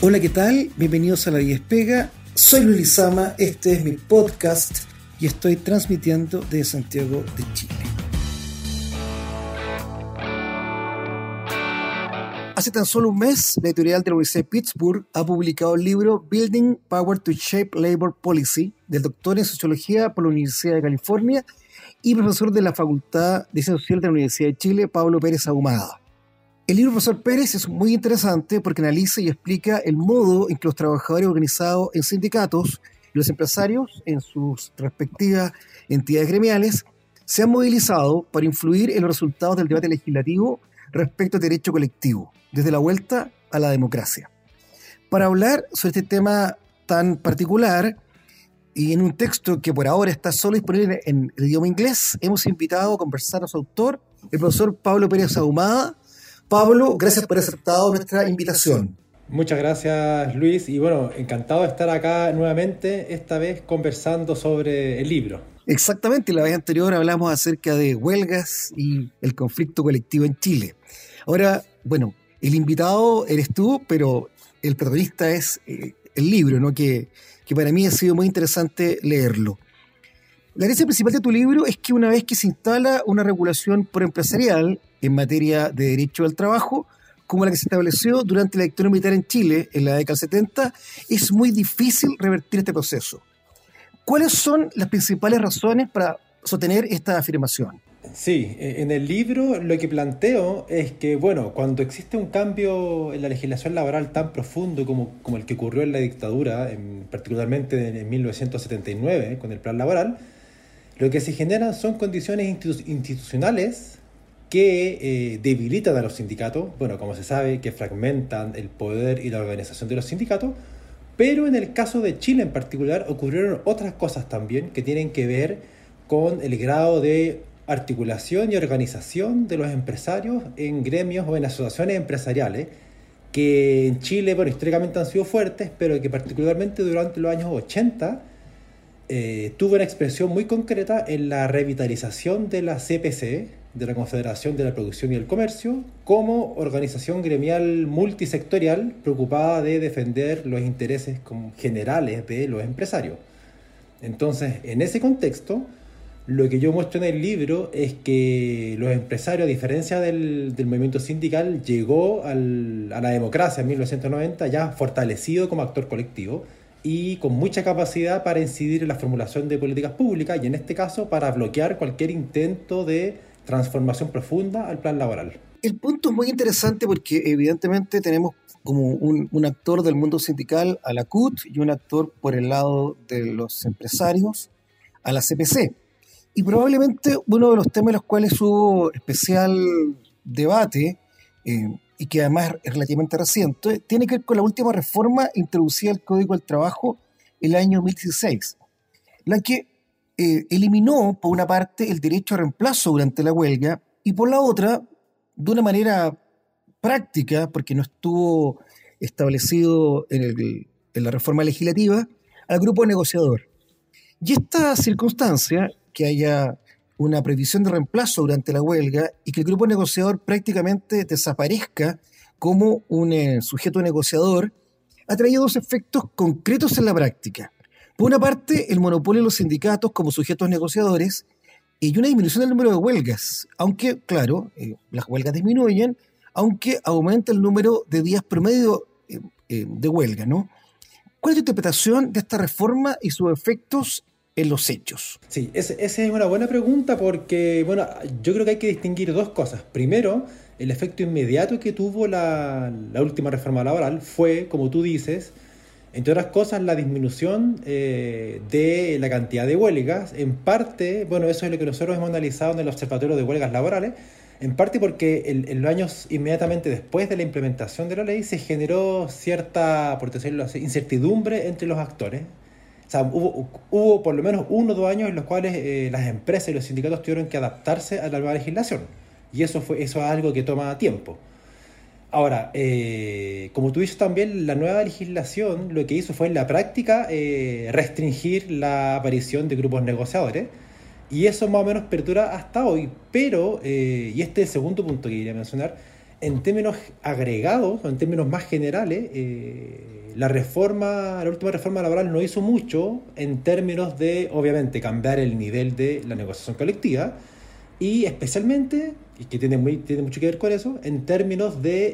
Hola, ¿qué tal? Bienvenidos a La Pega. Soy Luis Lizama, este es mi podcast y estoy transmitiendo de Santiago de Chile. Hace tan solo un mes, la editorial de la Universidad de Pittsburgh ha publicado el libro Building Power to Shape Labor Policy del doctor en Sociología por la Universidad de California y profesor de la Facultad de Ciencias Sociales de la Universidad de Chile, Pablo Pérez Ahumada. El libro Profesor Pérez es muy interesante porque analiza y explica el modo en que los trabajadores organizados en sindicatos y los empresarios en sus respectivas entidades gremiales se han movilizado para influir en los resultados del debate legislativo respecto al derecho colectivo, desde la vuelta a la democracia. Para hablar sobre este tema tan particular y en un texto que por ahora está solo disponible en el idioma inglés, hemos invitado a conversar a su autor, el profesor Pablo Pérez Ahumada, Pablo, gracias por aceptado nuestra invitación. Muchas gracias Luis y bueno, encantado de estar acá nuevamente, esta vez conversando sobre el libro. Exactamente, la vez anterior hablamos acerca de huelgas y el conflicto colectivo en Chile. Ahora, bueno, el invitado eres tú, pero el protagonista es eh, el libro, ¿no? Que, que para mí ha sido muy interesante leerlo. La gracia principal de tu libro es que una vez que se instala una regulación proempresarial en materia de derecho al trabajo, como la que se estableció durante la dictadura militar en Chile en la década del 70, es muy difícil revertir este proceso. ¿Cuáles son las principales razones para sostener esta afirmación? Sí, e, en el libro lo que planteo es que, bueno, cuando existe un cambio en la legislación laboral tan profundo como, como el que ocurrió en la dictadura, en, particularmente en 1979 con el plan laboral, lo que se generan son condiciones institucionales que eh, debilitan a los sindicatos, bueno, como se sabe, que fragmentan el poder y la organización de los sindicatos, pero en el caso de Chile en particular ocurrieron otras cosas también que tienen que ver con el grado de articulación y organización de los empresarios en gremios o en asociaciones empresariales, que en Chile, bueno, históricamente han sido fuertes, pero que particularmente durante los años 80 eh, tuvo una expresión muy concreta en la revitalización de la CPC, de la Confederación de la Producción y el Comercio como organización gremial multisectorial preocupada de defender los intereses generales de los empresarios. Entonces, en ese contexto, lo que yo muestro en el libro es que los empresarios, a diferencia del, movimiento sindical, llegó a la democracia en 1990 ya fortalecido como actor colectivo y con mucha capacidad para incidir en la formulación de políticas públicas y en este caso para bloquear cualquier intento de transformación profunda al plan laboral. El punto es muy interesante porque evidentemente tenemos como un, actor del mundo sindical a la CUT y un actor por el lado de los empresarios a la CPC. Y probablemente uno de los temas en los cuales hubo especial debate eh, y que además es relativamente reciente, tiene que ver con la última reforma introducida al Código del Trabajo el año 2016, la que eh, eliminó, por una parte, el derecho a reemplazo durante la huelga y por la otra, de una manera práctica, porque no estuvo establecido en, la reforma legislativa, al grupo negociador. Y esta circunstancia, que haya una previsión de reemplazo durante la huelga y que el grupo negociador prácticamente desaparezca como un eh, sujeto negociador, ha traído dos efectos concretos en la práctica. Por una parte, el monopolio de los sindicatos como sujetos negociadores y una disminución del número de huelgas, aunque, claro, eh, las huelgas disminuyen, aunque aumenta el número de días promedio eh, eh, de huelga, ¿no? ¿Cuál es tu interpretación de esta reforma y sus efectos en los hechos? Sí, esa es una buena pregunta porque, bueno, yo creo que hay que distinguir dos cosas. Primero, el efecto inmediato que tuvo la, la última reforma laboral fue, como tú dices, entre otras cosas, la disminución eh, de la cantidad de huelgas, en parte, bueno, eso es lo que nosotros hemos analizado en el Observatorio de Huelgas Laborales, en parte porque en, los años inmediatamente después de la implementación de la ley se generó cierta, por decirlo así, incertidumbre entre los actores. O sea, hubo, por lo menos uno o dos años en los cuales eh, las empresas y los sindicatos tuvieron que adaptarse a la nueva legislación. Y eso, fue, eso es algo que toma tiempo. Ahora, eh, como tú dices también, la nueva legislación lo que hizo fue en la práctica eh, restringir la aparición de grupos negociadores y eso más o menos perdura hasta hoy. Pero, eh, y este es el segundo punto que quería mencionar, en términos agregados, o en términos más generales, la reforma, la última reforma laboral no hizo mucho en términos de, obviamente, cambiar el nivel de la negociación colectiva y especialmente, y que tiene, muy, tiene mucho que ver con eso, en términos de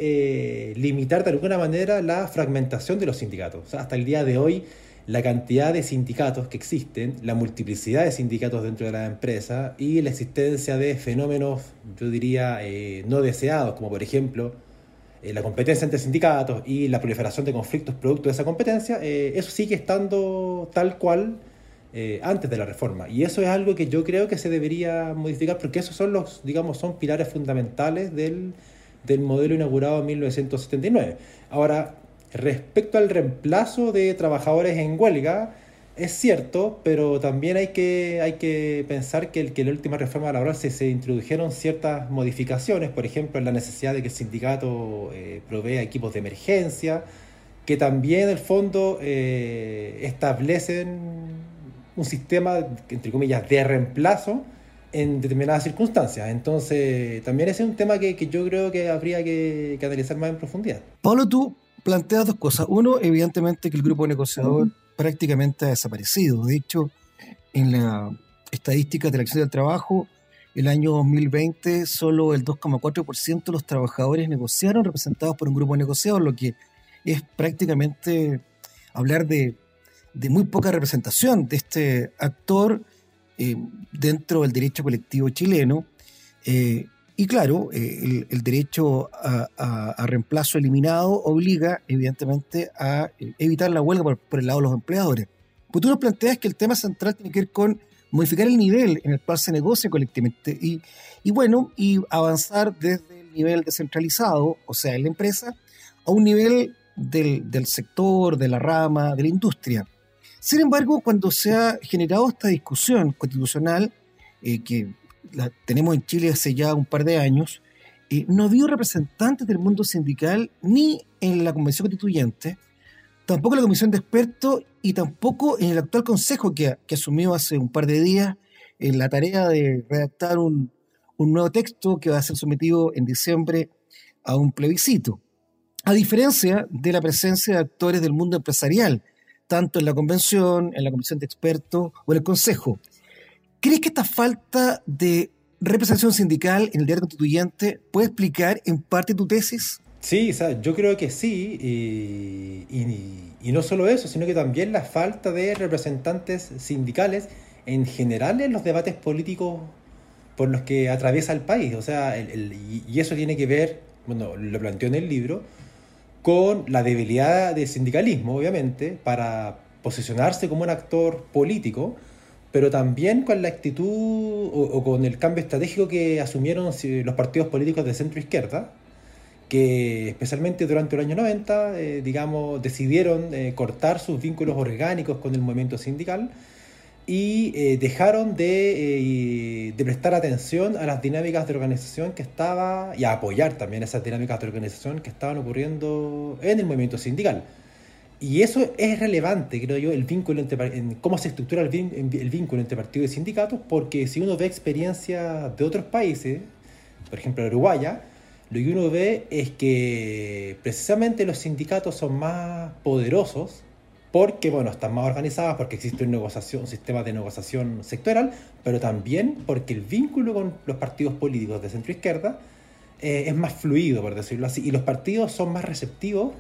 eh, limitar de alguna manera la fragmentación de los sindicatos. hasta el día de hoy, la cantidad de sindicatos que existen, la multiplicidad de sindicatos dentro de la empresa y la existencia de fenómenos, yo diría, eh, no deseados, como por ejemplo eh, la competencia entre sindicatos y la proliferación de conflictos producto de esa competencia, eh, eso sigue estando tal cual eh, antes de la reforma. Y eso es algo que yo creo que se debería modificar porque esos son los, digamos, son pilares fundamentales del, del modelo inaugurado en 1979. Ahora, respecto al reemplazo de trabajadores en huelga, es cierto, pero también hay que, hay que pensar que, el, que en la última reforma laboral se, se introdujeron ciertas modificaciones, por ejemplo, en la necesidad de que el sindicato eh, provea equipos de emergencia, que también en el fondo eh, establecen un sistema, entre comillas, de reemplazo en determinadas circunstancias. Entonces, también ese es un tema que, que yo creo que habría que, que, analizar más en profundidad. Pablo, tú planteas dos cosas. Uno, evidentemente que el grupo negociador prácticamente ha desaparecido. De hecho, en la estadística de la acción del trabajo, el año 2020 solo el 2,4% de los trabajadores negociaron representados por un grupo negociador, lo que es prácticamente hablar de, muy poca representación de este actor eh, dentro del derecho colectivo chileno. Eh, y claro, eh, el, derecho a, reemplazo eliminado obliga, evidentemente, a evitar la huelga por, el lado de los empleadores. Pues tú nos planteas que el tema central tiene que ver con modificar el nivel en el cual se negocia colectivamente y, bueno, y avanzar desde el nivel descentralizado, o sea, en la empresa, a un nivel del, sector, de la rama, de la industria. Sin embargo, cuando se ha generado esta discusión constitucional, eh, que la tenemos en Chile hace ya un par de años, eh, no vio representantes del mundo sindical ni en la Convención Constituyente, tampoco en la Comisión de Expertos y tampoco en el actual Consejo que, asumió hace un par de días la tarea de redactar un, un nuevo texto que va a ser sometido en diciembre a un plebiscito. A diferencia de la presencia de actores del mundo empresarial, tanto en la convención, en la comisión de expertos o en el consejo. ¿Crees que esta falta de representación sindical en el diario constituyente puede explicar en parte tu tesis? Sí, yo creo que sí, y, no solo eso, sino que también la falta de representantes sindicales en general en los debates políticos por los que atraviesa el país. O sea, y eso tiene que ver, bueno, lo planteó en el libro, con la debilidad del sindicalismo, obviamente, para posicionarse como un actor político pero también con la actitud o, con el cambio estratégico que asumieron los partidos políticos de centro izquierda, que especialmente durante el año 90, eh, digamos, decidieron eh, cortar sus vínculos orgánicos con el movimiento sindical y eh, dejaron de, de, prestar atención a las dinámicas de organización que estaba, y a apoyar también esas dinámicas de organización que estaban ocurriendo en el movimiento sindical. Y eso es relevante, creo yo, el vínculo entre, en cómo se estructura el, vínculo entre partidos y sindicatos, porque si uno ve experiencias de otros países, por ejemplo Uruguaya, lo que uno ve es que precisamente los sindicatos son más poderosos porque, bueno, están más organizados, porque existe una negociación, un sistema de negociación sectorial, pero también porque el vínculo con los partidos políticos de centro izquierda eh, es más fluido, por decirlo así, y los partidos son más receptivos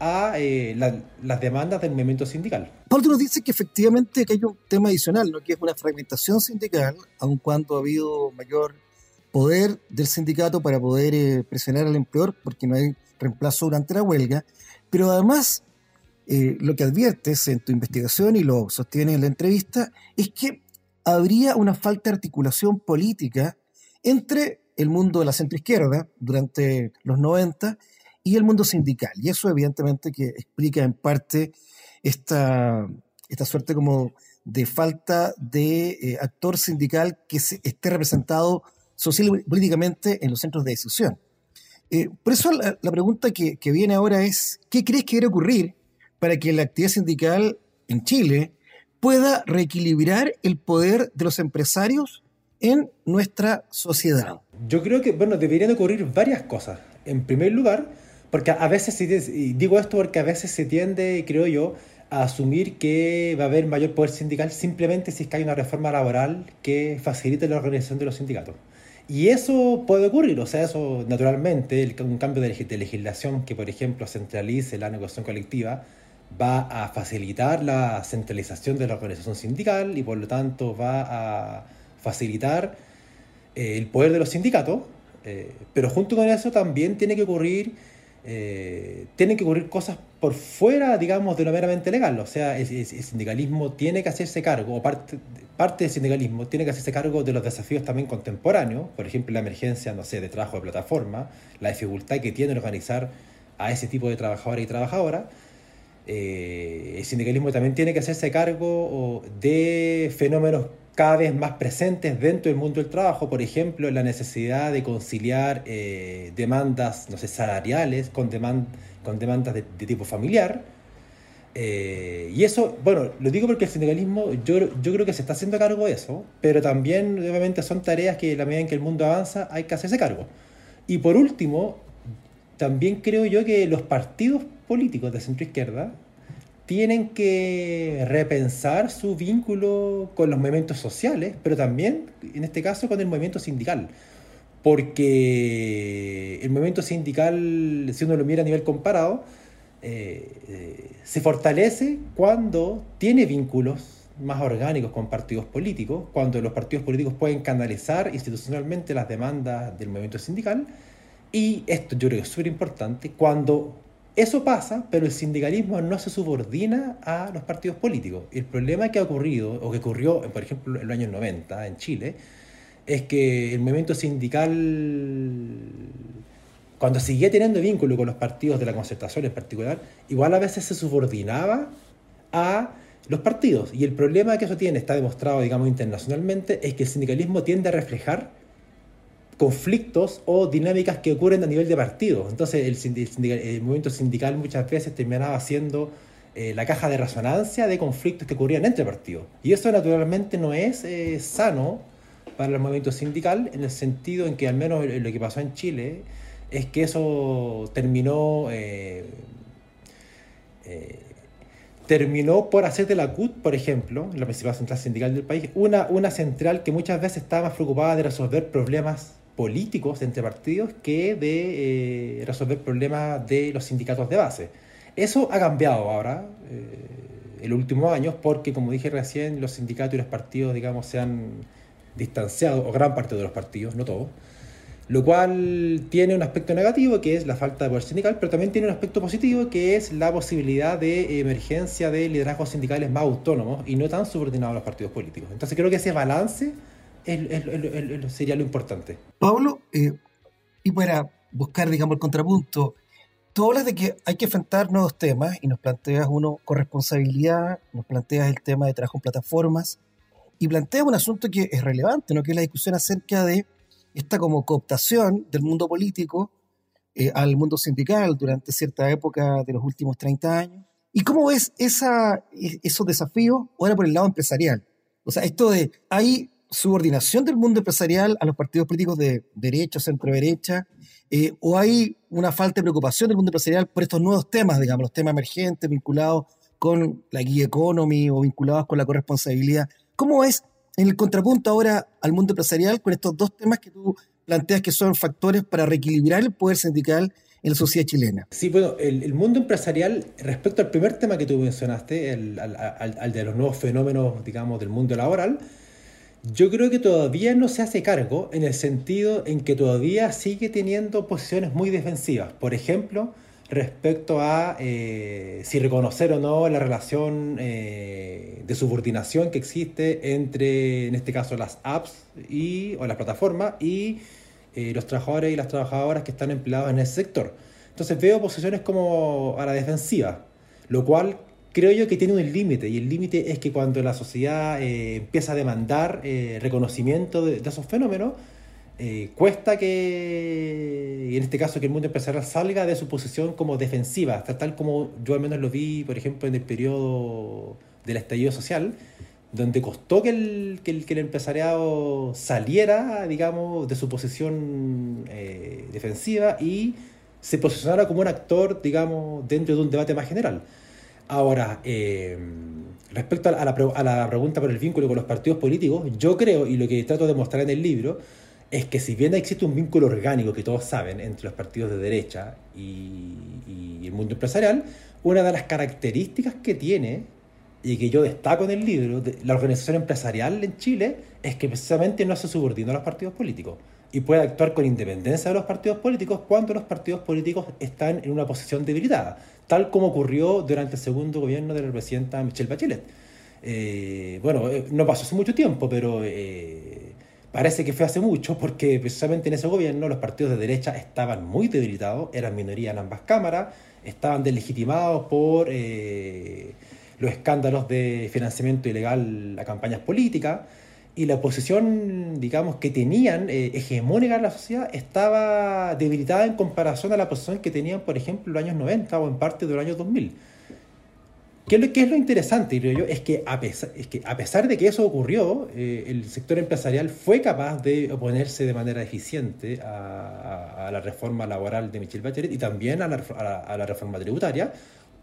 a eh, las demandas del movimiento sindical. Pablo nos dice que efectivamente que hay un tema adicional, ¿no? que es una fragmentación sindical, aun cuando ha habido mayor poder del sindicato para poder eh, presionar al empleador, porque no hay reemplazo durante la huelga, pero además eh, lo que adviertes en tu investigación y lo sostienes en la entrevista es que habría una falta de articulación política entre el mundo de la centroizquierda durante los 90 y el mundo sindical. Y eso evidentemente que explica en parte esta, esta suerte como de falta de eh, actor sindical que se, esté representado social y políticamente en los centros de decisión. Eh, por eso la, pregunta que, que, viene ahora es, ¿qué crees que debe ocurrir para que la actividad sindical en Chile pueda reequilibrar el poder de los empresarios en nuestra sociedad? Yo creo que, bueno, deberían ocurrir varias cosas. En primer lugar, porque a veces, digo esto porque a veces se tiende, creo yo, a asumir que va a haber mayor poder sindical simplemente si es que hay una reforma laboral que facilite la organización de los sindicatos. Y eso puede ocurrir, o sea, eso naturalmente, un cambio de, legislación que, por ejemplo, centralice la negociación colectiva, va a facilitar la centralización de la organización sindical y por lo tanto va a facilitar eh, el poder de los sindicatos, eh, pero junto con eso también tiene que ocurrir eh, tienen que ocurrir cosas por fuera, digamos, de lo meramente legal. O sea, el, sindicalismo tiene que hacerse cargo, o parte, del sindicalismo tiene que hacerse cargo de los desafíos también contemporáneos, por ejemplo, la emergencia, no sé, de trabajo de plataforma, la dificultad que tiene organizar a ese tipo de trabajadores y trabajadoras. Eh, el sindicalismo también tiene que hacerse cargo de fenómenos cada vez más presentes dentro del mundo del trabajo, por ejemplo, la necesidad de conciliar eh, demandas, no sé, salariales con, con demandas de, tipo familiar. Eh, y eso, bueno, lo digo porque el sindicalismo, yo, yo creo que se está haciendo cargo de eso, pero también, obviamente, son tareas que, la medida en que el mundo avanza, hay que hacerse cargo. Y por último, también creo yo que los partidos políticos de centro izquierda tienen que repensar su vínculo con los movimientos sociales, pero también, en este caso, con el movimiento sindical. Porque el movimiento sindical, si uno lo mira a nivel comparado, eh, eh, se fortalece cuando tiene vínculos más orgánicos con partidos políticos, cuando los partidos políticos pueden canalizar institucionalmente las demandas del movimiento sindical. Y esto yo creo que es súper importante, cuando eso pasa, pero el sindicalismo no se subordina a los partidos políticos. El problema que ha ocurrido, o que ocurrió, por ejemplo, en los años 90 en Chile, es que el movimiento sindical, cuando seguía teniendo vínculo con los partidos de la concertación en particular, igual a veces se subordinaba a los partidos. Y el problema que eso tiene, está demostrado, digamos, internacionalmente, es que el sindicalismo tiende a reflejar conflictos o dinámicas que ocurren a nivel de partido. Entonces el, movimiento sindical muchas veces terminaba siendo eh, la caja de resonancia de conflictos que ocurrían entre partidos. Y eso naturalmente no es eh, sano para el movimiento sindical en el sentido en que al menos lo que pasó en Chile es que eso terminó... Eh, terminó por hacer de la CUT, por ejemplo, la principal central sindical del país, una, una central que muchas veces estaba más preocupada de resolver problemas políticos entre partidos que de eh, resolver problemas de los sindicatos de base. Eso ha cambiado ahora, eh, en los últimos años, porque como dije recién, los sindicatos y los partidos, digamos, se han distanciado, o gran parte de los partidos, no todos, lo cual tiene un aspecto negativo, que es la falta de poder sindical, pero también tiene un aspecto positivo, que es la posibilidad de emergencia de liderazgos sindicales más autónomos y no tan subordinados a los partidos políticos. Entonces creo que ese balance sería lo importante. Pablo, eh, y para buscar, digamos, el contrapunto, tú hablas de que hay que enfrentar nuevos temas y nos planteas uno con responsabilidad, nos planteas el tema de trabajo en plataformas y planteas un asunto que es relevante, ¿no? que es la discusión acerca de esta como cooptación del mundo político eh, al mundo sindical durante cierta época de los últimos 30 años. ¿Y cómo ves esa, e, esos desafíos ahora por el lado empresarial? O sea, esto de, hay subordinación del mundo empresarial a los partidos políticos de derecha, centro-derecha, eh, o hay una falta de preocupación del mundo empresarial por estos nuevos temas, digamos, los temas emergentes vinculados con la guía economy o vinculados con la corresponsabilidad. ¿Cómo es en el contrapunto ahora al mundo empresarial con estos dos temas que tú planteas que son factores para reequilibrar el poder sindical en la sociedad chilena? Sí, bueno, el, mundo empresarial, respecto al primer tema que tú mencionaste, el, al de los nuevos fenómenos, digamos, del mundo laboral, yo creo que todavía no se hace cargo en el sentido en que todavía sigue teniendo posiciones muy defensivas. Por ejemplo, respecto a eh, si reconocer o no la relación eh, de subordinación que existe entre, en este caso, las apps y, o las plataformas y eh, los trabajadores y las trabajadoras que están empleados en ese sector. Entonces veo posiciones como a la defensiva, lo cual creo yo que tiene un límite, y el límite es que cuando la sociedad eh, empieza a demandar eh, reconocimiento de, esos fenómenos, eh, cuesta que, en este caso, que el mundo empresarial salga de su posición como defensiva, tal como yo al menos lo vi, por ejemplo, en el periodo del estallido social, donde costó que el, que el, que el empresariado saliera, digamos, de su posición defensiva y se posicionara como un actor, digamos, dentro de un debate más general. Ahora, eh, respecto a la, a la, pregunta por el vínculo con los partidos políticos, yo creo, y lo que trato de mostrar en el libro, es que si bien existe un vínculo orgánico que todos saben entre los partidos de derecha y, y el mundo empresarial, una de las características que tiene y que yo destaco en el libro, de la organización empresarial en Chile, es que precisamente no se subordina a los partidos políticos y puede actuar con independencia de los partidos políticos cuando los partidos políticos están en una posición debilitada, tal como ocurrió durante el segundo gobierno de la presidenta Michelle Bachelet. Eh, bueno, eh, no pasó hace mucho tiempo, pero eh, parece que fue hace mucho porque precisamente en ese gobierno los partidos de derecha estaban muy debilitados, eran minoría en ambas cámaras, estaban deslegitimados por los escándalos de financiamiento ilegal a campañas políticas y la posición, digamos, que tenían eh, hegemónica en la sociedad estaba debilitada en comparación a la posición que tenían, por ejemplo, en los años 90 o en parte de los años 2000. ¿Qué es lo, es lo interesante, creo yo? Es que, a pesar, es que a pesar de que eso ocurrió, eh, el sector empresarial fue capaz de oponerse de manera eficiente a, la reforma laboral de Michelle Bachelet y también a la, a la reforma tributaria,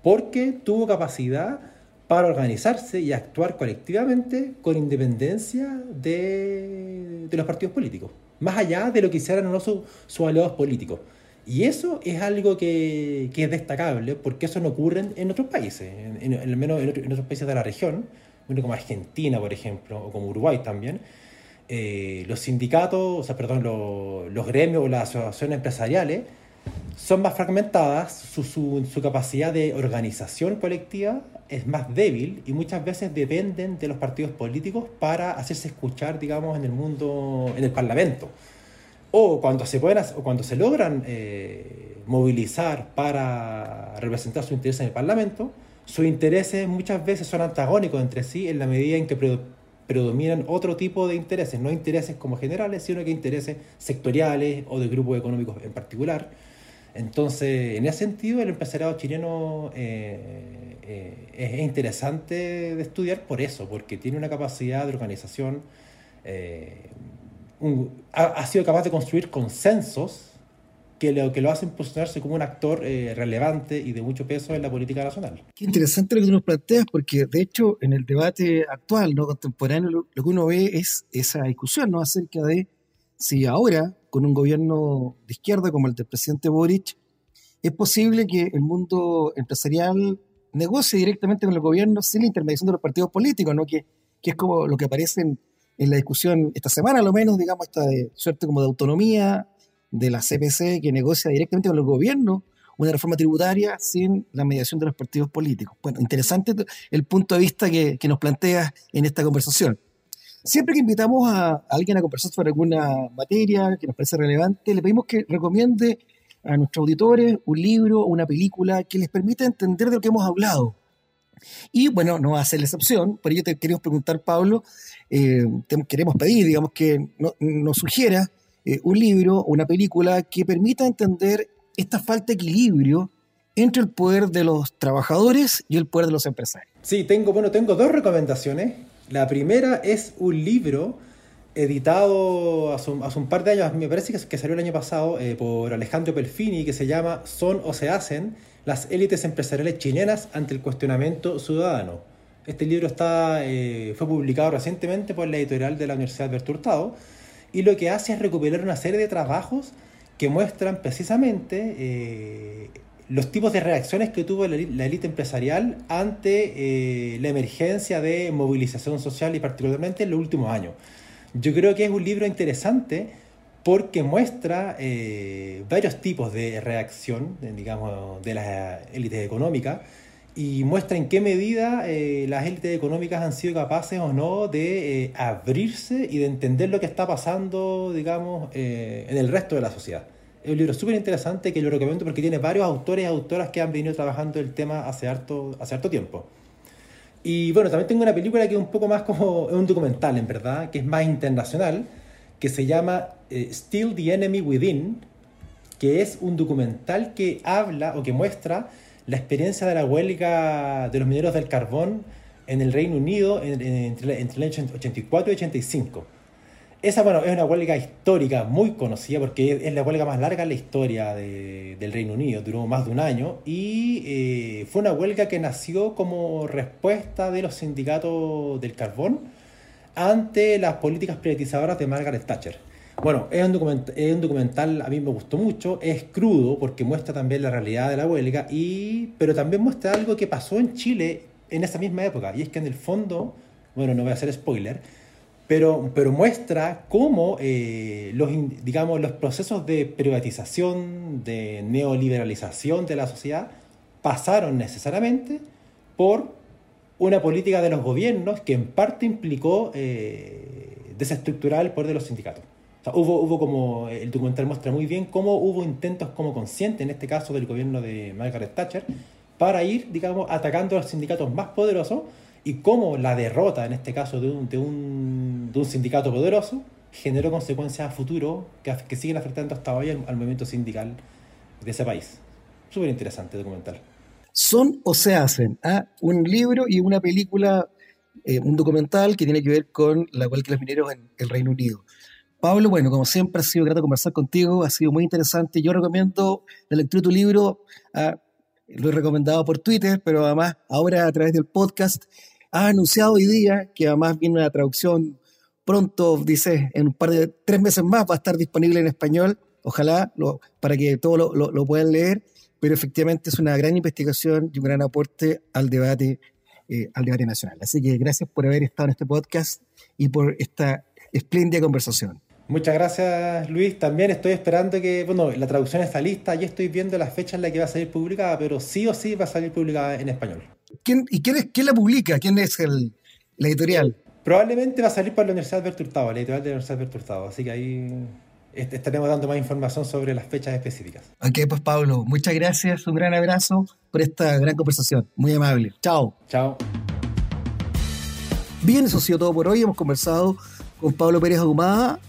porque tuvo capacidad para organizarse y actuar colectivamente con independencia de, los partidos políticos, más allá de lo que hicieran o no sus aliados políticos. Y eso es algo que, es destacable porque eso no ocurre en, otros países, en, al menos en, otros países de la región, como Argentina, por ejemplo, o como Uruguay también. Eh, los sindicatos, o sea, perdón, los gremios o las asociaciones empresariales son más fragmentadas, su, su, su, capacidad de organización colectiva es más débil y muchas veces dependen de los partidos políticos para hacerse escuchar, digamos, en el mundo, en el Parlamento. O cuando se, pueden, o cuando se logran eh, movilizar para representar su interés en el Parlamento, sus intereses muchas veces son antagónicos entre sí en la medida en que predominan otro tipo de intereses, no intereses como generales, sino que intereses sectoriales o de grupos económicos en particular entonces, en ese sentido, el empresariado chileno eh, eh, es interesante de estudiar por eso, porque tiene una capacidad de organización, eh, ha, sido capaz de construir consensos que lo, que lo hacen posicionarse como un actor relevante y de mucho peso en la política nacional. Qué interesante lo que tú nos planteas, porque de hecho en el debate actual, no contemporáneo, lo, lo que uno ve es esa discusión ¿no? acerca de si ahora con un gobierno de izquierda como el del presidente Boric, es posible que el mundo empresarial negocie directamente con el gobierno sin la intermediación de los partidos políticos, ¿no? que, que es como lo que aparece en, la discusión esta semana, a lo menos, digamos, esta de, suerte como de autonomía de la CPC que negocia directamente con el gobierno una reforma tributaria sin la mediación de los partidos políticos. Bueno, interesante el punto de vista que, que nos planteas en esta conversación. Siempre que invitamos a alguien a conversar sobre alguna materia que nos parece relevante, le pedimos que recomiende a nuestros auditores un libro, una película que les permita entender de lo que hemos hablado. Y bueno, no va a ser la excepción, por ello te queremos preguntar, Pablo, eh, queremos pedir, digamos, que nos sugiera eh, un libro, una película que permita entender esta falta de equilibrio entre el poder de los trabajadores y el poder de los empresarios. Sí, tengo, bueno, tengo dos recomendaciones. La primera es un libro editado hace un, par de años, me parece que, salió el año pasado, eh, por Alejandro Pelfini, que se llama Son o se hacen las élites empresariales chilenas ante el cuestionamiento ciudadano. Este libro está, eh, fue publicado recientemente por la editorial de la Universidad de Hurtado y lo que hace es recuperar una serie de trabajos que muestran precisamente eh, los tipos de reacciones que tuvo la, élite empresarial ante eh, la emergencia de movilización social y particularmente en los últimos años. Yo creo que es un libro interesante porque muestra eh, varios tipos de reacción, digamos, de las élites económicas y muestra en qué medida eh, las élites económicas han sido capaces o no de abrirse y de entender lo que está pasando, digamos, en el resto de la sociedad. Es un libro súper interesante que lo recomiendo porque tiene varios autores y autoras que han venido trabajando el tema hace harto, hace harto tiempo. Y bueno, también tengo una película que es un poco más como es un documental, en verdad, que es más internacional, que se llama eh, Still the Enemy Within, que es un documental que habla o que muestra la experiencia de la huelga de los mineros del carbón en el Reino Unido entre, entre el año 84 y 85 esa, bueno, es una huelga histórica muy conocida porque es la huelga más larga en la historia del Reino Unido, duró más de un año y eh, fue una huelga que nació como respuesta de los sindicatos del carbón ante las políticas privatizadoras de Margaret Thatcher. Bueno, es un, documental, es un documental, a mí me gustó mucho, es crudo porque muestra también la realidad de la huelga, y, pero también muestra algo que pasó en Chile en esa misma época, y es que en el fondo, bueno, no voy a hacer spoiler, pero, pero muestra cómo eh, los, digamos, los procesos de privatización, de neoliberalización de la sociedad pasaron necesariamente por una política de los gobiernos que en parte implicó eh, desestructurar el poder de los sindicatos. hubo, hubo como, el documental muestra muy bien cómo hubo intentos como conscientes, en este caso del gobierno de Margaret Thatcher, para ir, digamos, atacando a los sindicatos más poderosos y cómo la derrota, en este caso, de un, sindicato poderoso, generó consecuencias a futuro que, que siguen afectando hasta hoy al, movimiento sindical de ese país. Súper interesante documental. Son o se hacen ¿ah? un libro y una película, eh, un documental que tiene que ver con la huelga de los mineros en el Reino Unido. Pablo, bueno, como siempre ha sido grato conversar contigo, ha sido muy interesante. Yo recomiendo la lectura de tu libro, ah, lo he recomendado por Twitter, pero además ahora a través del podcast ha anunciado hoy día que además viene una traducción pronto, dice, en un par de tres meses más va a estar disponible en español, ojalá, para que todos lo, puedan leer, pero efectivamente es una gran investigación y un gran aporte al debate, eh, al debate nacional. Así que gracias por haber estado en este podcast y por esta espléndida conversación. Muchas gracias, Luis. También estoy esperando que, bueno, la traducción está lista, ya estoy viendo la fecha en la que va a salir publicada, pero sí o sí va a salir publicada en español. ¿Y quién, es, quién la publica? ¿Quién es el, la editorial? Probablemente va a salir por la Universidad de Hurtado, la editorial de la Universidad de Hurtado. Así que ahí estaremos dando más información sobre las fechas específicas. Ok, pues Pablo, muchas gracias, un gran abrazo por esta gran conversación. Muy amable. Chao. Chao. Bien, eso ha sido todo por hoy. Hemos conversado con Pablo Pérez Ahumada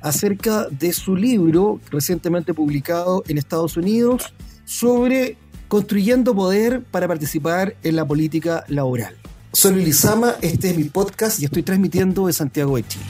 acerca de su libro recientemente publicado en Estados Unidos sobre construyendo poder para participar en la política laboral. Soy Lizama, este es mi podcast y estoy transmitiendo de Santiago de Chile.